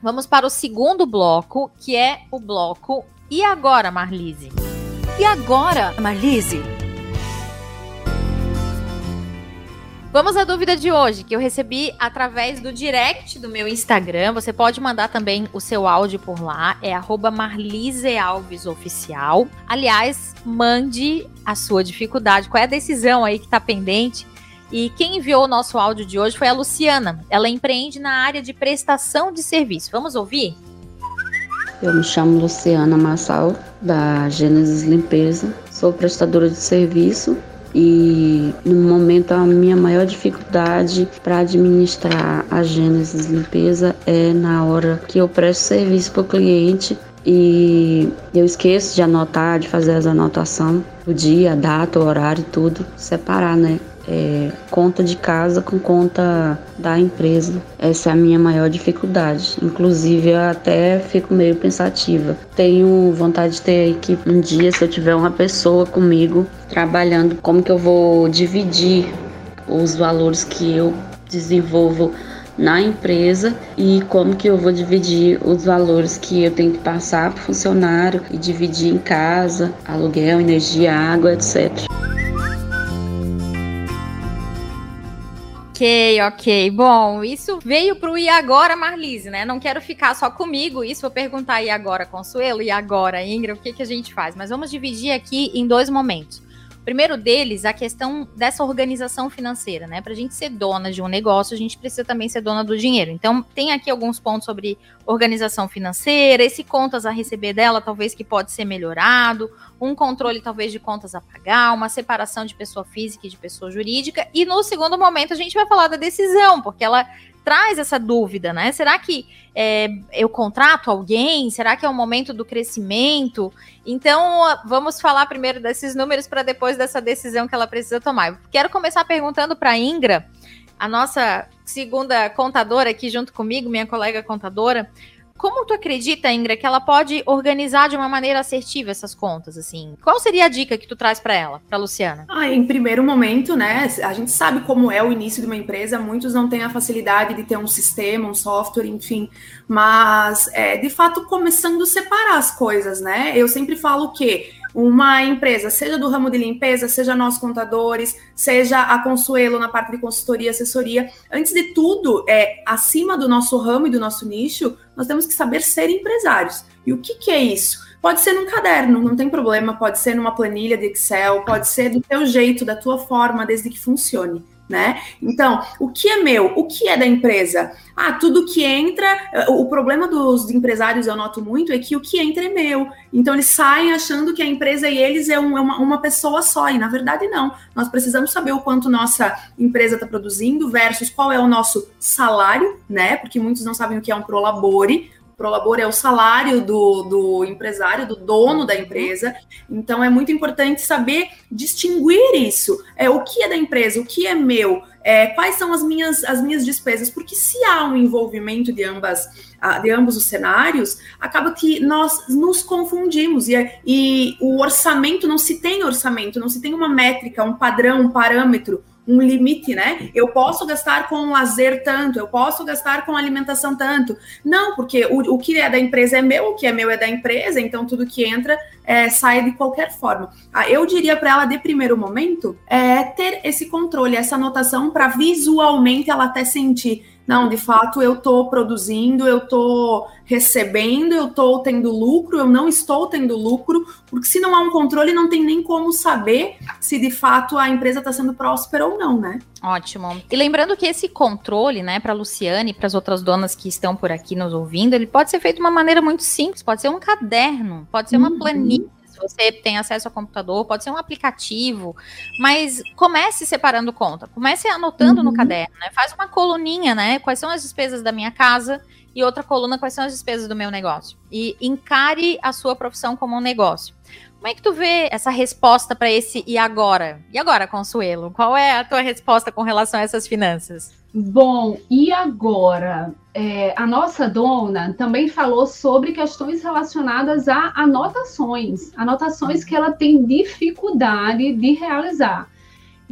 vamos para o segundo bloco, que é o bloco E agora, Marlise? E agora, Marlise? Vamos à dúvida de hoje, que eu recebi através do direct do meu Instagram. Você pode mandar também o seu áudio por lá, é @marlisealvesoficial. Aliás, mande a sua dificuldade, qual é a decisão aí que está pendente. E quem enviou o nosso áudio de hoje foi a Luciana. Ela empreende na área de prestação de serviço. Vamos ouvir? Eu me chamo Luciana Massal, da Gênesis Limpeza. Sou prestadora de serviço e no momento a minha maior dificuldade para administrar a Gênesis Limpeza é na hora que eu presto serviço para o cliente e eu esqueço de anotar, de fazer as anotações, o dia, a data, o horário, tudo, separar, né? É, conta de casa com conta da empresa. Essa é a minha maior dificuldade. Inclusive, eu até fico meio pensativa. Tenho vontade de ter que um dia, se eu tiver uma pessoa comigo trabalhando, como que eu vou dividir os valores que eu desenvolvo na empresa e como que eu vou dividir os valores que eu tenho que passar para o funcionário e dividir em casa, aluguel, energia, água, etc. Ok, ok. Bom, isso veio para o e agora, Marlise, né? Não quero ficar só comigo. Isso vou perguntar e agora, Consuelo, e agora, Ingra, o que, que a gente faz? Mas vamos dividir aqui em dois momentos. Primeiro deles, a questão dessa organização financeira, né? Para a gente ser dona de um negócio, a gente precisa também ser dona do dinheiro. Então, tem aqui alguns pontos sobre organização financeira, esse contas a receber dela, talvez que pode ser melhorado, um controle talvez de contas a pagar, uma separação de pessoa física e de pessoa jurídica. E no segundo momento, a gente vai falar da decisão, porque ela traz essa dúvida, né? Será que é, eu contrato alguém? Será que é o momento do crescimento? Então, vamos falar primeiro desses números para depois dessa decisão que ela precisa tomar. Quero começar perguntando para a Ingra, a nossa segunda contadora aqui junto comigo, minha colega contadora, como tu acredita, Ingra, que ela pode organizar de uma maneira assertiva essas contas, assim? Qual seria a dica que tu traz para ela, para Luciana? Ah, em primeiro momento, né, a gente sabe como é o início de uma empresa, muitos não têm a facilidade de ter um sistema, um software, enfim, mas é, de fato começando a separar as coisas, né? Eu sempre falo que uma empresa, seja do ramo de limpeza, seja nós contadores, seja a Consuelo na parte de consultoria, assessoria, antes de tudo, é acima do nosso ramo e do nosso nicho, nós temos que saber ser empresários. E o que, que é isso? Pode ser num caderno, não tem problema, pode ser numa planilha de Excel, pode ser do teu jeito, da tua forma, desde que funcione né? Então, o que é meu? O que é da empresa? Ah, tudo que entra. O problema dos empresários, eu noto muito, é que o que entra é meu. Então, eles saem achando que a empresa e eles é, um, é uma, uma, pessoa só, e na verdade, não. Nós precisamos saber o quanto nossa empresa está produzindo versus qual é o nosso salário, né? Porque muitos não sabem o que é um prolabore prolabor é o salário do, do empresário, do dono da empresa. Então é muito importante saber distinguir isso. É o que é da empresa, o que é meu, é, quais são as minhas, as minhas despesas, porque se há um envolvimento de ambas de ambos os cenários, acaba que nós nos confundimos e, e o orçamento não se tem orçamento, não se tem uma métrica, um padrão, um parâmetro um limite, né? Eu posso gastar com lazer tanto, eu posso gastar com alimentação tanto. Não, porque o, o que é da empresa é meu, o que é meu é da empresa, então tudo que entra é, sai de qualquer forma. Ah, eu diria para ela, de primeiro momento, é ter esse controle, essa anotação, para visualmente ela até sentir não, de fato eu estou produzindo, eu estou recebendo, eu estou tendo lucro, eu não estou tendo lucro, porque se não há um controle, não tem nem como saber se de fato a empresa está sendo próspera ou não, né? Ótimo. E lembrando que esse controle, né, para Luciane e para as outras donas que estão por aqui nos ouvindo, ele pode ser feito de uma maneira muito simples, pode ser um caderno, pode ser uma uhum. planilha você tem acesso ao computador, pode ser um aplicativo, mas comece separando conta, comece anotando uhum. no caderno, né? Faz uma coluninha, né? Quais são as despesas da minha casa e outra coluna, quais são as despesas do meu negócio. E encare a sua profissão como um negócio. Como é que tu vê essa resposta para esse e agora? E agora, Consuelo? Qual é a tua resposta com relação a essas finanças? Bom, e agora? É, a nossa dona também falou sobre questões relacionadas a anotações, anotações que ela tem dificuldade de realizar.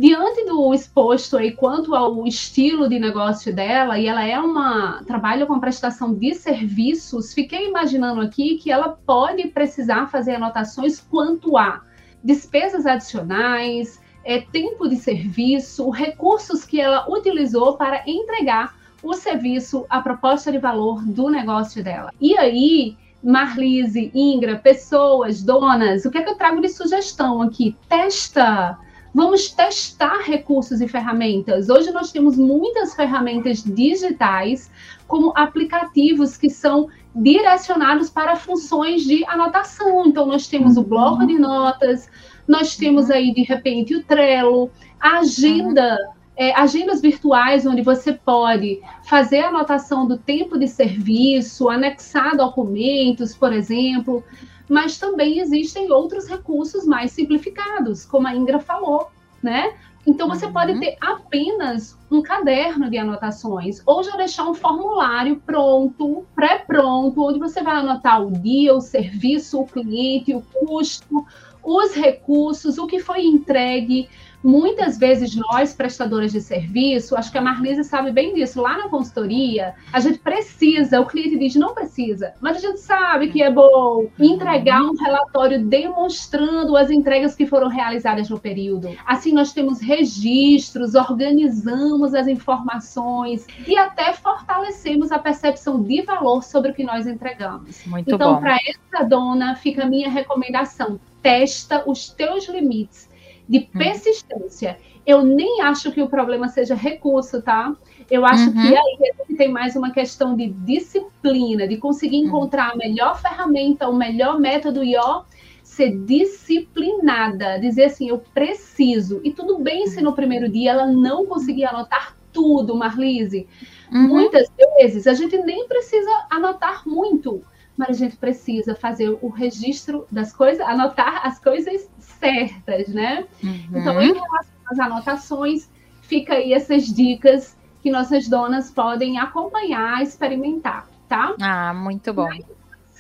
Diante do exposto aí quanto ao estilo de negócio dela, e ela é uma trabalha com prestação de serviços, fiquei imaginando aqui que ela pode precisar fazer anotações quanto a despesas adicionais, é, tempo de serviço, recursos que ela utilizou para entregar o serviço, a proposta de valor do negócio dela. E aí, Marlise, Ingra, pessoas, donas, o que é que eu trago de sugestão aqui? Testa! Vamos testar recursos e ferramentas. Hoje nós temos muitas ferramentas digitais, como aplicativos que são direcionados para funções de anotação. Então, nós temos o bloco de notas, nós temos uhum. aí, de repente, o Trello, a agenda. É, agendas virtuais onde você pode fazer a anotação do tempo de serviço, anexar documentos, por exemplo mas também existem outros recursos mais simplificados, como a Ingra falou, né? Então você uhum. pode ter apenas um caderno de anotações, ou já deixar um formulário pronto, pré-pronto, onde você vai anotar o dia, o serviço, o cliente, o custo, os recursos, o que foi entregue, Muitas vezes nós, prestadores de serviço, acho que a Marlise sabe bem disso, lá na consultoria, a gente precisa, o cliente diz não precisa, mas a gente sabe que é bom entregar um relatório demonstrando as entregas que foram realizadas no período. Assim nós temos registros, organizamos as informações e até fortalecemos a percepção de valor sobre o que nós entregamos. Muito então, para essa dona, fica a minha recomendação: testa os teus limites de hum. persistência. Eu nem acho que o problema seja recurso, tá? Eu acho uhum. que aí tem mais uma questão de disciplina, de conseguir hum. encontrar a melhor ferramenta, o melhor método e ó, ser disciplinada, dizer assim, eu preciso. E tudo bem se no primeiro dia ela não conseguir anotar tudo, Marlise. Uhum. Muitas vezes a gente nem precisa anotar muito, mas a gente precisa fazer o registro das coisas, anotar as coisas certas, né? Uhum. Então, em relação às anotações, fica aí essas dicas que nossas donas podem acompanhar, experimentar, tá? Ah, muito bom.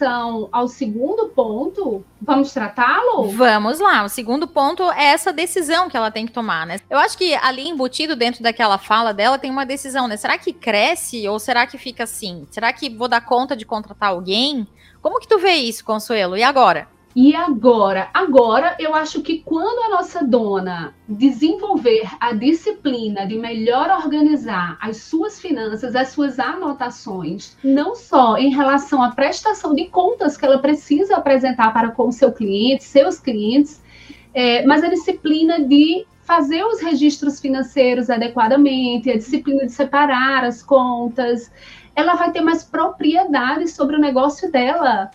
São ao segundo ponto, vamos tratá-lo? Vamos lá. O segundo ponto é essa decisão que ela tem que tomar, né? Eu acho que ali embutido dentro daquela fala dela tem uma decisão, né? Será que cresce ou será que fica assim? Será que vou dar conta de contratar alguém? Como que tu vê isso, Consuelo? E agora? E agora? Agora, eu acho que quando a nossa dona desenvolver a disciplina de melhor organizar as suas finanças, as suas anotações, não só em relação à prestação de contas que ela precisa apresentar para com seu cliente, seus clientes, é, mas a disciplina de fazer os registros financeiros adequadamente, a disciplina de separar as contas, ela vai ter mais propriedade sobre o negócio dela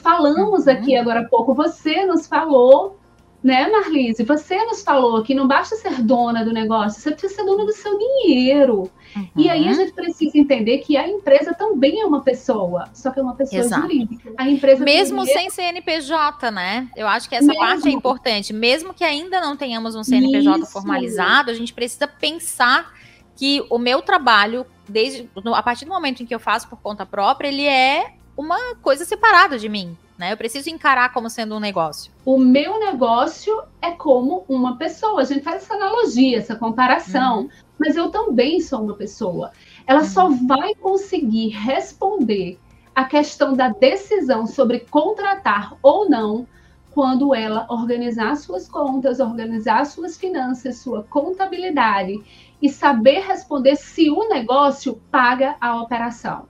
Falamos uhum. aqui agora há pouco, você nos falou, né, Marlise? Você nos falou que não basta ser dona do negócio, você precisa ser dona do seu dinheiro. Uhum. E aí a uhum. gente precisa entender que a empresa também é uma pessoa, só que é uma pessoa Exato. jurídica. A empresa mesmo sem CNPJ, né? Eu acho que essa mesmo. parte é importante. Mesmo que ainda não tenhamos um CNPJ Isso. formalizado, a gente precisa pensar que o meu trabalho, desde a partir do momento em que eu faço por conta própria, ele é uma coisa separada de mim. Né? Eu preciso encarar como sendo um negócio. O meu negócio é como uma pessoa. A gente faz essa analogia, essa comparação. Uhum. Mas eu também sou uma pessoa. Ela uhum. só vai conseguir responder a questão da decisão sobre contratar ou não quando ela organizar suas contas, organizar suas finanças, sua contabilidade e saber responder se o negócio paga a operação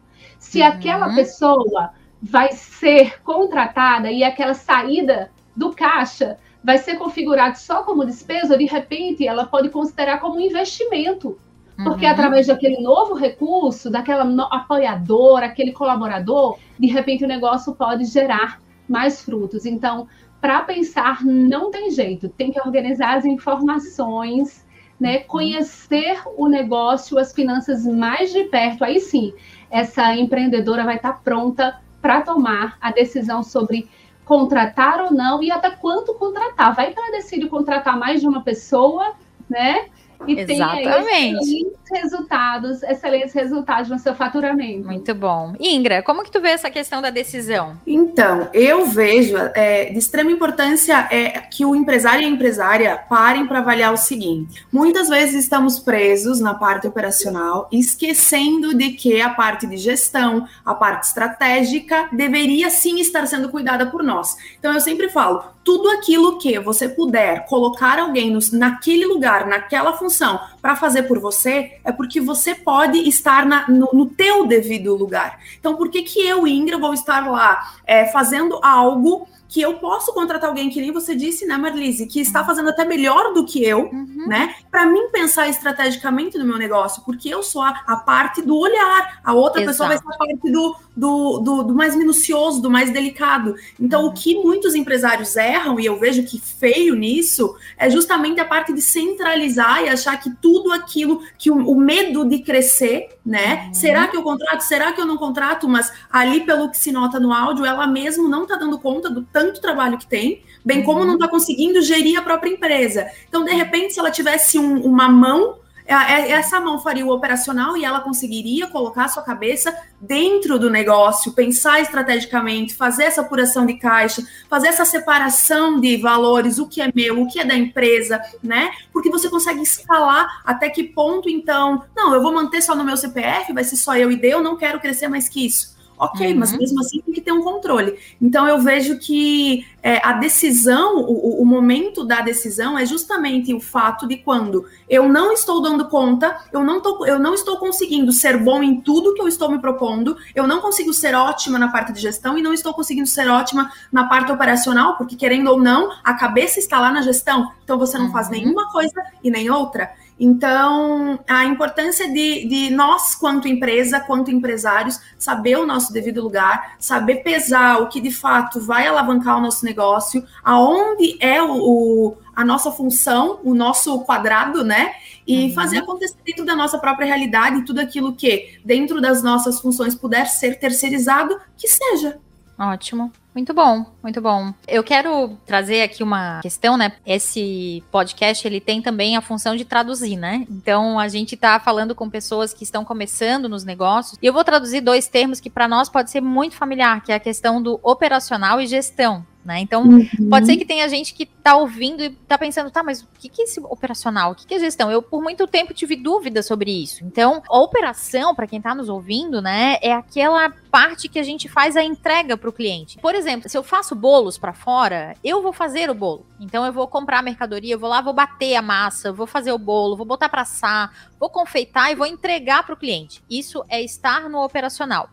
se uhum. aquela pessoa vai ser contratada e aquela saída do caixa vai ser configurado só como despesa, de repente ela pode considerar como um investimento. Porque uhum. através daquele novo recurso, daquela no apoiadora, aquele colaborador, de repente o negócio pode gerar mais frutos. Então, para pensar, não tem jeito, tem que organizar as informações, né? Uhum. Conhecer o negócio, as finanças mais de perto. Aí sim, essa empreendedora vai estar pronta para tomar a decisão sobre contratar ou não e até quanto contratar. Vai que ela decide contratar mais de uma pessoa, né? E Exatamente. resultados, excelentes resultados no seu faturamento. Muito bom. Ingra, como que tu vê essa questão da decisão? Então, eu vejo é, de extrema importância é que o empresário e a empresária parem para avaliar o seguinte: muitas vezes estamos presos na parte operacional, esquecendo de que a parte de gestão, a parte estratégica, deveria sim estar sendo cuidada por nós. Então, eu sempre falo: tudo aquilo que você puder colocar alguém no, naquele lugar, naquela função, para fazer por você, é porque você pode estar na, no, no, teu devido lugar. Então, por que, que eu, Ingra, vou estar lá é, fazendo algo que eu posso contratar alguém que nem você disse, né, Marlise, que está fazendo até melhor do que eu, uhum. né? Para mim pensar estrategicamente no meu negócio, porque eu sou a, a parte do olhar, a outra Exato. pessoa vai ser a parte do, do, do, do, mais minucioso, do mais delicado. Então, uhum. o que muitos empresários erram, e eu vejo que feio nisso, é justamente a parte de centralizar e achar que tudo aquilo, que o, o medo de crescer, né? Uhum. Será que eu contrato? Será que eu não contrato? Mas ali, pelo que se nota no áudio, ela mesmo não está dando conta do tanto trabalho que tem, bem como não está uhum. conseguindo gerir a própria empresa. Então, de repente, se ela tivesse um, uma mão é, é, essa mão faria o operacional e ela conseguiria colocar a sua cabeça dentro do negócio, pensar estrategicamente, fazer essa apuração de caixa, fazer essa separação de valores, o que é meu, o que é da empresa, né? Porque você consegue escalar até que ponto, então, não, eu vou manter só no meu CPF, vai ser só eu e eu não quero crescer mais que isso. Ok, uhum. mas mesmo assim tem que ter um controle. Então eu vejo que é, a decisão, o, o, momento da decisão é justamente o fato de quando eu não estou dando conta, eu não, tô, eu não estou conseguindo ser bom em tudo que eu estou me propondo, eu não consigo ser ótima na parte de gestão e não estou conseguindo ser ótima na parte operacional, porque querendo ou não, a cabeça está lá na gestão, então você não uhum. faz nenhuma coisa e nem outra. Então, a importância de, de, nós, quanto empresa, quanto empresários, saber o nosso devido lugar, saber pesar o que de fato vai alavancar o nosso negócio, aonde é o, o a nossa função, o nosso quadrado, né? E uhum. fazer acontecer dentro da nossa própria realidade, tudo aquilo que dentro das nossas funções puder ser terceirizado, que seja. Ótimo. Muito bom, muito bom. Eu quero trazer aqui uma questão, né? Esse podcast ele tem também a função de traduzir, né? Então a gente está falando com pessoas que estão começando nos negócios e eu vou traduzir dois termos que para nós pode ser muito familiar, que é a questão do operacional e gestão. Né? Então, uhum. pode ser que tenha gente que está ouvindo e está pensando, tá, mas o que, que é esse operacional? O que, que é gestão? Eu, por muito tempo, tive dúvidas sobre isso. Então, a operação, para quem está nos ouvindo, né, é aquela parte que a gente faz a entrega para o cliente. Por exemplo, se eu faço bolos para fora, eu vou fazer o bolo. Então, eu vou comprar a mercadoria, eu vou lá, vou bater a massa, vou fazer o bolo, vou botar para assar, vou confeitar e vou entregar para o cliente. Isso é estar no operacional.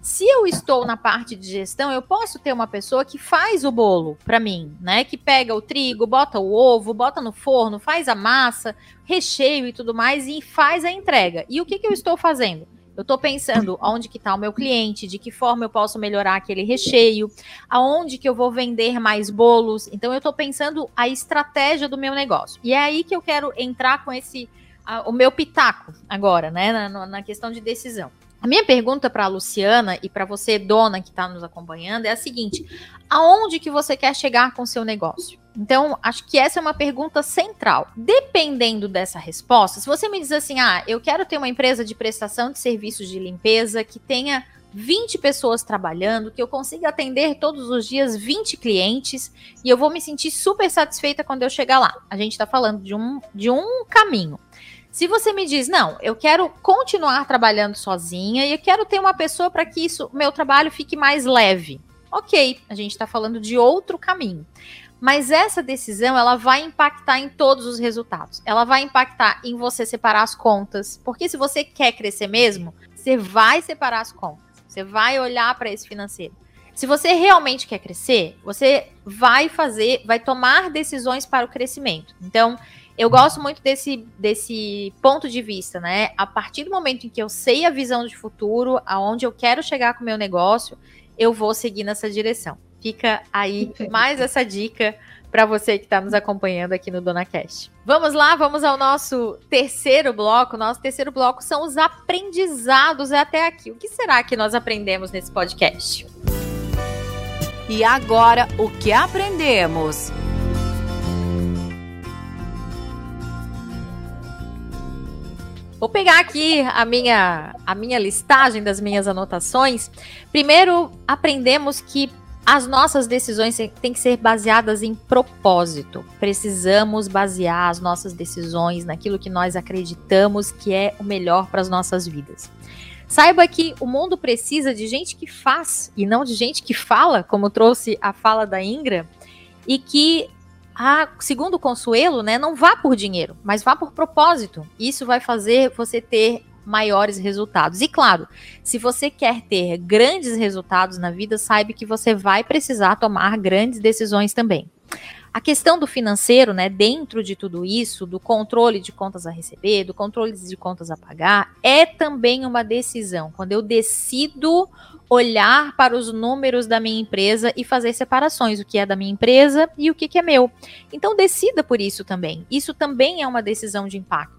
Se eu estou na parte de gestão, eu posso ter uma pessoa que faz o bolo para mim, né? Que pega o trigo, bota o ovo, bota no forno, faz a massa, recheio e tudo mais e faz a entrega. E o que, que eu estou fazendo? Eu estou pensando onde que está o meu cliente, de que forma eu posso melhorar aquele recheio, aonde que eu vou vender mais bolos. Então eu estou pensando a estratégia do meu negócio. E é aí que eu quero entrar com esse a, o meu pitaco agora, né, na, na questão de decisão. A minha pergunta para a Luciana e para você, dona que está nos acompanhando, é a seguinte: aonde que você quer chegar com o seu negócio? Então, acho que essa é uma pergunta central. Dependendo dessa resposta, se você me diz assim, ah, eu quero ter uma empresa de prestação de serviços de limpeza que tenha 20 pessoas trabalhando, que eu consiga atender todos os dias 20 clientes e eu vou me sentir super satisfeita quando eu chegar lá. A gente está falando de um, de um caminho. Se você me diz, não, eu quero continuar trabalhando sozinha e eu quero ter uma pessoa para que isso, meu trabalho fique mais leve. Ok, a gente está falando de outro caminho. Mas essa decisão, ela vai impactar em todos os resultados. Ela vai impactar em você separar as contas. Porque se você quer crescer mesmo, você vai separar as contas. Você vai olhar para esse financeiro. Se você realmente quer crescer, você vai fazer, vai tomar decisões para o crescimento. Então, eu gosto muito desse, desse ponto de vista, né? A partir do momento em que eu sei a visão de futuro, aonde eu quero chegar com o meu negócio, eu vou seguir nessa direção. Fica aí mais essa dica para você que está nos acompanhando aqui no Dona Cast. Vamos lá, vamos ao nosso terceiro bloco. Nosso terceiro bloco são os aprendizados até aqui. O que será que nós aprendemos nesse podcast? E agora, o que aprendemos? Vou pegar aqui a minha, a minha listagem das minhas anotações. Primeiro, aprendemos que as nossas decisões têm que ser baseadas em propósito. Precisamos basear as nossas decisões naquilo que nós acreditamos que é o melhor para as nossas vidas. Saiba que o mundo precisa de gente que faz e não de gente que fala, como trouxe a fala da Ingra, e que a, segundo Consuelo, né, não vá por dinheiro, mas vá por propósito. Isso vai fazer você ter maiores resultados. E claro, se você quer ter grandes resultados na vida, saiba que você vai precisar tomar grandes decisões também. A questão do financeiro, né, dentro de tudo isso, do controle de contas a receber, do controle de contas a pagar, é também uma decisão. Quando eu decido olhar para os números da minha empresa e fazer separações, o que é da minha empresa e o que, que é meu. Então decida por isso também. Isso também é uma decisão de impacto.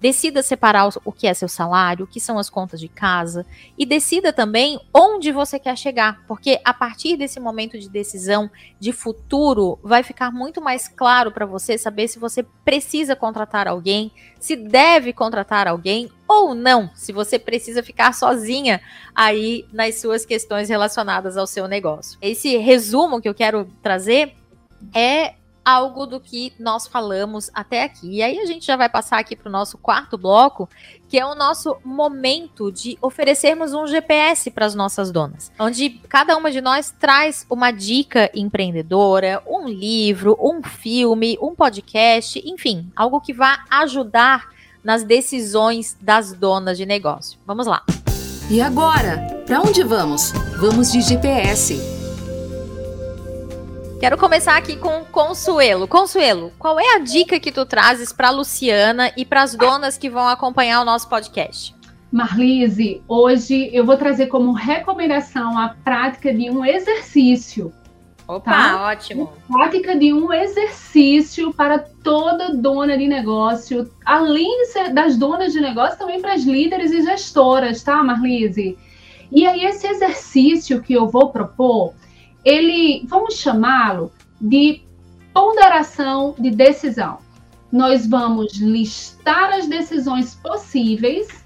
Decida separar o que é seu salário, o que são as contas de casa e decida também onde você quer chegar, porque a partir desse momento de decisão de futuro vai ficar muito mais claro para você saber se você precisa contratar alguém, se deve contratar alguém ou não, se você precisa ficar sozinha aí nas suas questões relacionadas ao seu negócio. Esse resumo que eu quero trazer é algo do que nós falamos até aqui. E aí a gente já vai passar aqui para o nosso quarto bloco, que é o nosso momento de oferecermos um GPS para as nossas donas, onde cada uma de nós traz uma dica empreendedora, um livro, um filme, um podcast, enfim, algo que vá ajudar nas decisões das donas de negócio. Vamos lá. E agora, para onde vamos? Vamos de GPS. Quero começar aqui com Consuelo. Consuelo, qual é a dica que tu trazes para Luciana e para as donas que vão acompanhar o nosso podcast? Marlise, hoje eu vou trazer como recomendação a prática de um exercício. Opa, tá? ótimo. A prática de um exercício para toda dona de negócio, além das donas de negócio, também para as líderes e gestoras, tá, Marlise? E aí, esse exercício que eu vou propor ele, vamos chamá-lo de ponderação de decisão. Nós vamos listar as decisões possíveis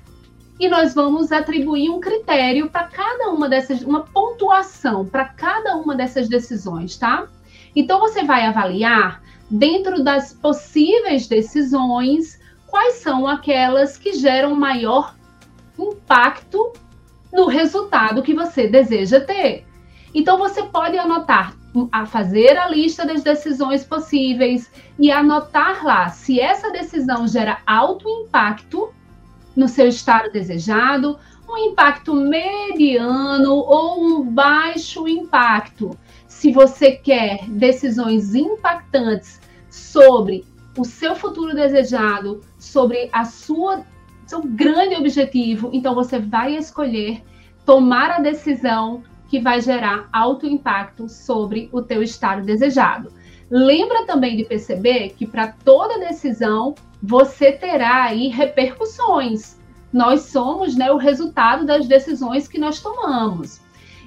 e nós vamos atribuir um critério para cada uma dessas, uma pontuação para cada uma dessas decisões, tá? Então você vai avaliar dentro das possíveis decisões quais são aquelas que geram maior impacto no resultado que você deseja ter. Então você pode anotar, a fazer a lista das decisões possíveis e anotar lá se essa decisão gera alto impacto no seu estado desejado, um impacto mediano ou um baixo impacto. Se você quer decisões impactantes sobre o seu futuro desejado, sobre a sua seu grande objetivo, então você vai escolher tomar a decisão que vai gerar alto impacto sobre o teu estado desejado. Lembra também de perceber que para toda decisão você terá aí repercussões. Nós somos né, o resultado das decisões que nós tomamos.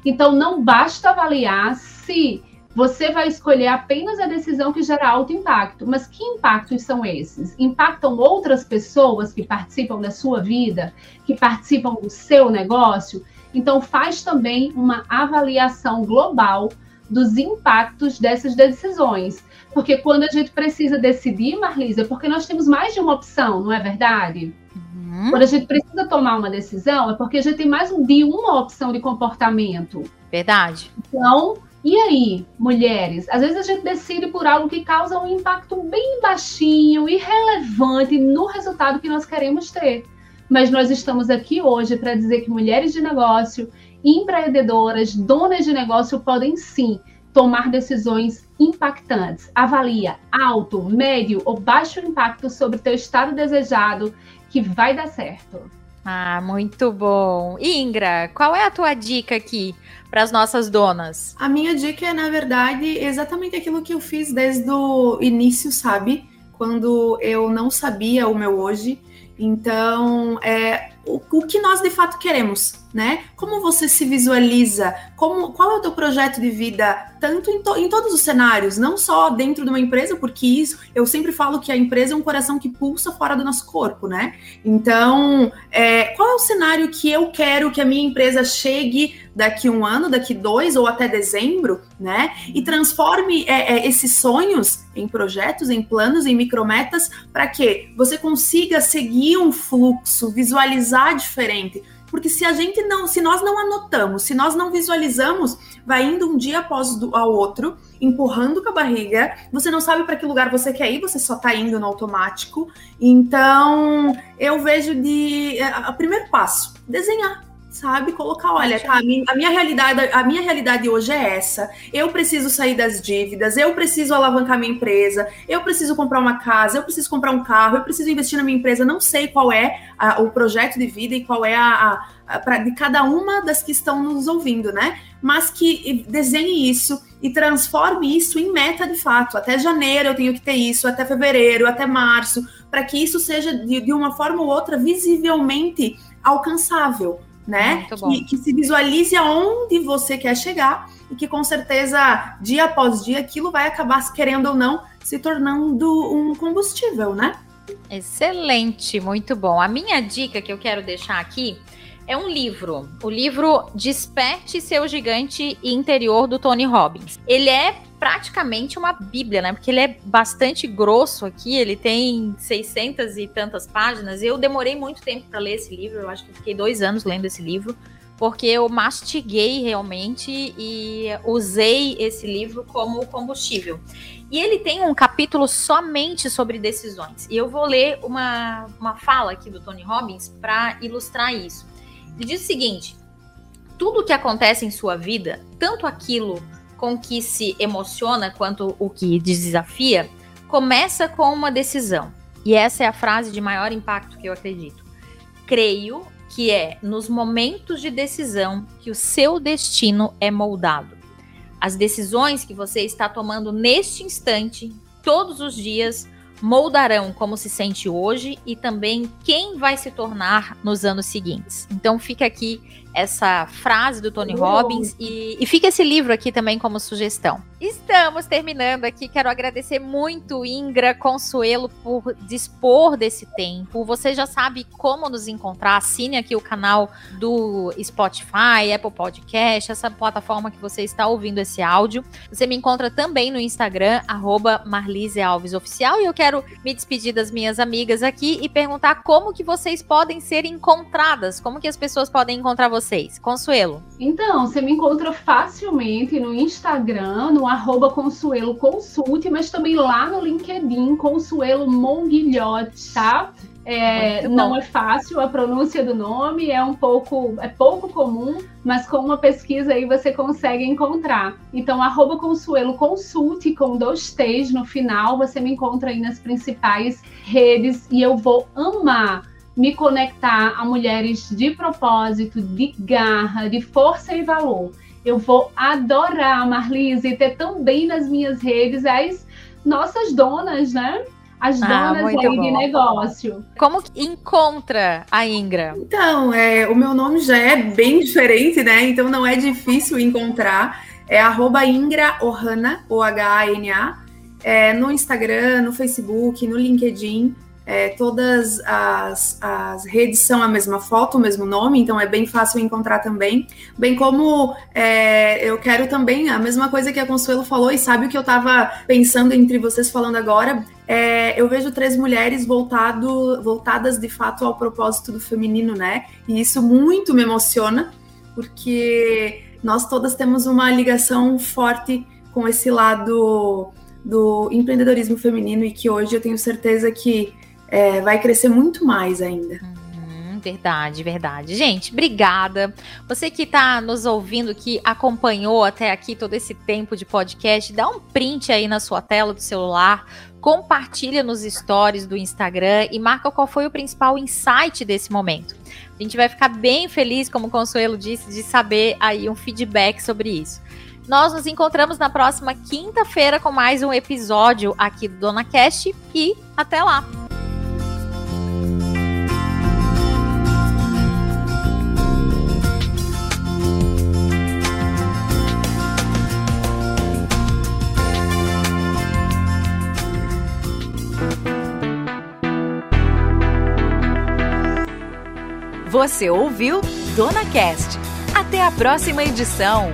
Então não basta avaliar se você vai escolher apenas a decisão que gera alto impacto. Mas que impactos são esses? Impactam outras pessoas que participam da sua vida, que participam do seu negócio? Então, faz também uma avaliação global dos impactos dessas decisões. Porque quando a gente precisa decidir, Marlisa, é porque nós temos mais de uma opção, não é verdade? Uhum. Quando a gente precisa tomar uma decisão, é porque a gente tem mais de uma opção de comportamento. Verdade. Então, e aí, mulheres? Às vezes a gente decide por algo que causa um impacto bem baixinho, irrelevante no resultado que nós queremos ter mas nós estamos aqui hoje para dizer que mulheres de negócio, empreendedoras, donas de negócio podem sim tomar decisões impactantes. Avalia alto, médio ou baixo impacto sobre teu estado desejado que vai dar certo. Ah, muito bom. Ingra, qual é a tua dica aqui para as nossas donas? A minha dica é, na verdade, exatamente aquilo que eu fiz desde o início, sabe? Quando eu não sabia o meu hoje, Então, é, o, que nós de fato queremos, né? Como você se visualiza? Como, qual é o teu projeto de vida, tanto em, to, em, todos os cenários, não só dentro de uma empresa, porque isso eu sempre falo que a empresa é um coração que pulsa fora do nosso corpo, né? Então, é, qual é o cenário que eu quero que a minha empresa chegue daqui um ano, daqui dois ou até dezembro, né? E transforme é, é, esses sonhos em projetos, em planos, em micrometas, para que você consiga seguir um fluxo, visualizar diferente. Porque se a gente não, se nós não anotamos, se nós não visualizamos, vai indo um dia após o ao outro, empurrando com a barriga, você não sabe para que lugar você quer ir, você só está indo no automático. Então, eu vejo de. O primeiro passo, desenhar sabe? Colocar, olha, tá, a minha, a minha, realidade, a minha realidade hoje é essa. Eu preciso sair das dívidas, eu preciso alavancar minha empresa, eu preciso comprar uma casa, eu preciso comprar um carro, eu preciso investir na minha empresa. Não sei qual é a, o projeto de vida e qual é a, a, pra, de cada uma das que estão nos ouvindo, né? Mas que desenhe isso e transforme isso em meta de fato. Até janeiro eu tenho que ter isso, até fevereiro, até março, para que isso seja de, de uma forma ou outra visivelmente alcançável né? Que, que, se visualize aonde você quer chegar e que com certeza, dia após dia, aquilo vai acabar, querendo ou não, se tornando um combustível, né? Excelente, muito bom. A minha dica que eu quero deixar aqui é um livro. O livro Desperte Seu Gigante Interior do Tony Robbins. Ele é praticamente uma bíblia, né? Porque ele é bastante grosso aqui, ele tem 600 e tantas páginas. Eu demorei muito tempo para ler esse livro, eu acho que fiquei dois anos lendo esse livro, porque eu mastiguei realmente e usei esse livro como combustível. E ele tem um capítulo somente sobre decisões. E eu vou ler uma, uma fala aqui do Tony Robbins para ilustrar isso. Ele diz o seguinte: tudo que acontece em sua vida, tanto aquilo com que se emociona quanto o que desafia, começa com uma decisão. E essa é a frase de maior impacto que eu acredito. Creio que é nos momentos de decisão que o seu destino é moldado. As decisões que você está tomando neste instante, todos os dias, moldarão como se sente hoje e também quem vai se tornar nos anos seguintes. Então fica aqui essa frase do Tony Robbins e, e fica esse livro aqui também como sugestão. Estamos terminando aqui. Quero agradecer muito, Ingra Consuelo, por dispor desse tempo. Você já sabe como nos encontrar. Assine aqui o canal do Spotify, Apple Podcast, essa plataforma que você está ouvindo esse áudio. Você me encontra também no Instagram, Marlise Alves Oficial. E eu quero me despedir das minhas amigas aqui e perguntar como que vocês podem ser encontradas, como que as pessoas podem encontrar vocês vocês? Consuelo. Então, você me encontra facilmente no Instagram, no arroba Consuelo Consulte, mas também lá no LinkedIn, Consuelo Monguilhote, tá? É, não é fácil a pronúncia do nome, é um pouco, é pouco comum, mas com uma pesquisa aí você consegue encontrar. Então, arroba Consuelo Consulte com dois T's no final, você me encontra aí nas principais redes e eu vou amar me conectar a mulheres de propósito, de garra, de força e valor. Eu vou adorar, Marlise, ter também nas minhas redes as nossas donas, né? As ah, donas aí bom. de negócio. Como que encontra a Ingra? Então, é, o meu nome já é bem diferente, né? Então não é difícil encontrar. É arroba Ingra Ohana, O-H-A-N-A, é, no Instagram, no Facebook, no LinkedIn. É, todas as, as, redes são a mesma foto, o mesmo nome, então é bem fácil encontrar também. Bem como é, eu quero também a mesma coisa que a Consuelo falou, e sabe o que eu estava pensando entre vocês falando agora? É, eu vejo três mulheres voltado, voltadas de fato ao propósito do feminino, né? E isso muito me emociona, porque nós todas temos uma ligação forte com esse lado do empreendedorismo feminino e que hoje eu tenho certeza que é, vai crescer muito mais ainda. Uhum, verdade, verdade. Gente, obrigada. Você que está nos ouvindo, que acompanhou até aqui todo esse tempo de podcast, dá um print aí na sua tela do celular, compartilha nos stories do Instagram e marca qual foi o principal insight desse momento. A gente vai ficar bem feliz, como o Consuelo disse, de saber aí um feedback sobre isso. Nós nos encontramos na próxima quinta-feira com mais um episódio aqui do Dona Cast e até lá! Você ouviu Dona Cast. Até a próxima edição.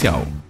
comercial.